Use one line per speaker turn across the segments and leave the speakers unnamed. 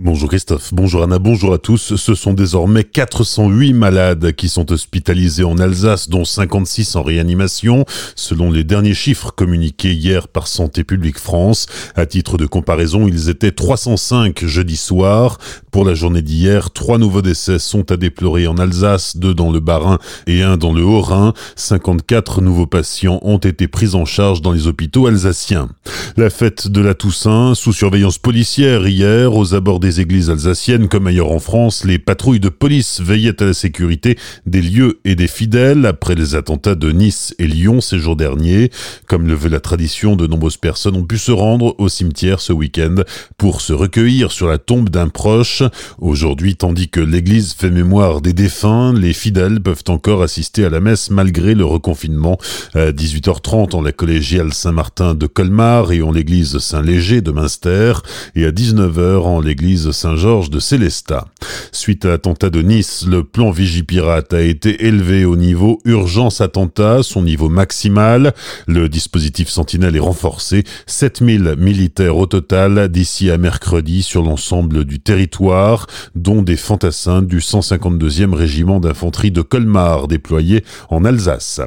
Bonjour Christophe, bonjour Anna, bonjour à tous. Ce sont désormais 408 malades qui sont hospitalisés en Alsace, dont 56 en réanimation, selon les derniers chiffres communiqués hier par Santé publique France. À titre de comparaison, ils étaient 305 jeudi soir. Pour la journée d'hier, trois nouveaux décès sont à déplorer en Alsace, deux dans le Bas-Rhin et un dans le Haut-Rhin. 54 nouveaux patients ont été pris en charge dans les hôpitaux alsaciens. La fête de la Toussaint, sous surveillance policière hier, aux abords des églises alsaciennes comme ailleurs en France, les patrouilles de police veillaient à la sécurité des lieux et des fidèles après les attentats de Nice et Lyon ces jours derniers. Comme le veut la tradition, de nombreuses personnes ont pu se rendre au cimetière ce week-end pour se recueillir sur la tombe d'un proche. Aujourd'hui, tandis que l'église fait mémoire des défunts, les fidèles peuvent encore assister à la messe malgré le reconfinement. À 18h30 en la collégiale Saint-Martin de Colmar et en l'église Saint-Léger de Münster et à 19h en l'église Saint-Georges de Célestat. Suite à l'attentat de Nice, le plan Vigipirate a été élevé au niveau urgence attentat, son niveau maximal. Le dispositif Sentinelle est renforcé, 7000 militaires au total d'ici à mercredi sur l'ensemble du territoire, dont des fantassins du 152e régiment d'infanterie de Colmar déployés en Alsace.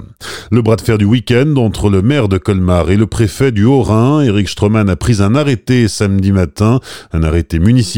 Le bras de fer du week-end entre le maire de Colmar et le préfet du Haut-Rhin, Eric Stroman a pris un arrêté samedi matin, un arrêté municipal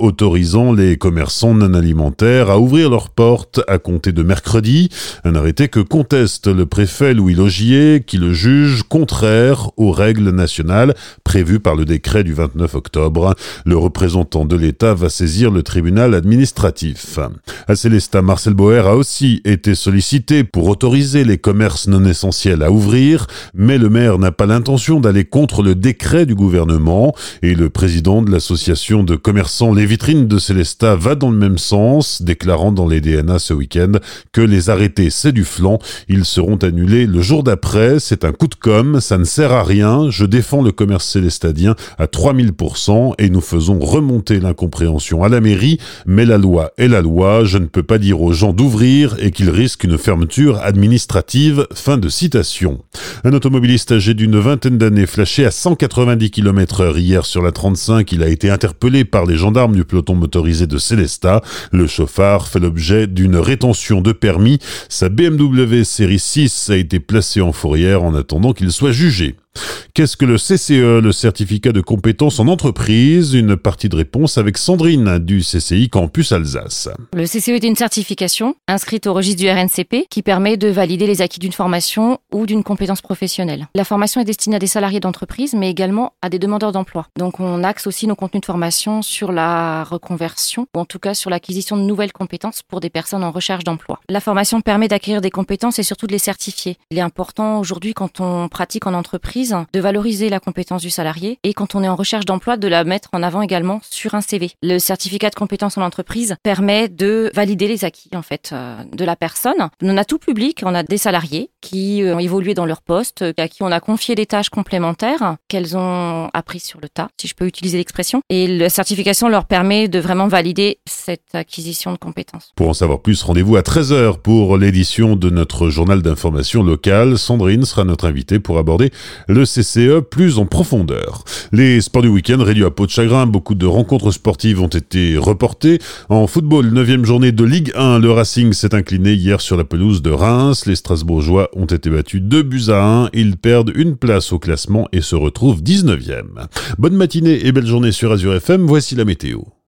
autorisant les commerçants non alimentaires à ouvrir leurs portes à compter de mercredi, un arrêté que conteste le préfet Louis Logier qui le juge contraire aux règles nationales prévues par le décret du 29 octobre. Le représentant de l'État va saisir le tribunal administratif. À Célestat, Marcel Boer a aussi été sollicité pour autoriser les commerces non essentiels à ouvrir, mais le maire n'a pas l'intention d'aller contre le décret du gouvernement et le président de l'association de commerçant Les Vitrines de Célestat va dans le même sens, déclarant dans les DNA ce week-end que les arrêtés c'est du flanc, ils seront annulés le jour d'après, c'est un coup de com, ça ne sert à rien, je défends le commerce célestadien à 3000% et nous faisons remonter l'incompréhension à la mairie, mais la loi est la loi, je ne peux pas dire aux gens d'ouvrir et qu'ils risquent une fermeture administrative. Fin de citation. Un automobiliste âgé d'une vingtaine d'années flashé à 190 km heure hier sur la 35, il a été interpellé par les gendarmes du peloton motorisé de Célestat. Le chauffard fait l'objet d'une rétention de permis. Sa BMW série 6 a été placée en fourrière en attendant qu'il soit jugé. Qu'est-ce que le CCE, le certificat de compétence en entreprise? Une partie de réponse avec Sandrine du CCI Campus Alsace.
Le CCE est une certification inscrite au registre du RNCP qui permet de valider les acquis d'une formation ou d'une compétence professionnelle. La formation est destinée à des salariés d'entreprise mais également à des demandeurs d'emploi. Donc on axe aussi nos contenus de formation sur la reconversion ou en tout cas sur l'acquisition de nouvelles compétences pour des personnes en recherche d'emploi. La formation permet d'acquérir des compétences et surtout de les certifier. Il est important aujourd'hui quand on pratique en entreprise de valoriser la compétence du salarié et quand on est en recherche d'emploi, de la mettre en avant également sur un CV. Le certificat de compétence en entreprise permet de valider les acquis en fait euh, de la personne. On a tout public, on a des salariés qui ont évolué dans leur poste, à qui on a confié des tâches complémentaires qu'elles ont appris sur le tas, si je peux utiliser l'expression. Et la certification leur permet de vraiment valider cette acquisition de compétences.
Pour en savoir plus, rendez-vous à 13h pour l'édition de notre journal d'information locale. Sandrine sera notre invitée pour aborder le CCE plus en profondeur. Les sports du week-end réduits à peau de chagrin, beaucoup de rencontres sportives ont été reportées. En football, 9 journée de Ligue 1, le Racing s'est incliné hier sur la pelouse de Reims. Les Strasbourgeois ont été battus 2 buts à 1. Ils perdent une place au classement et se retrouvent 19e. Bonne matinée et belle journée sur Azure FM, voici la météo.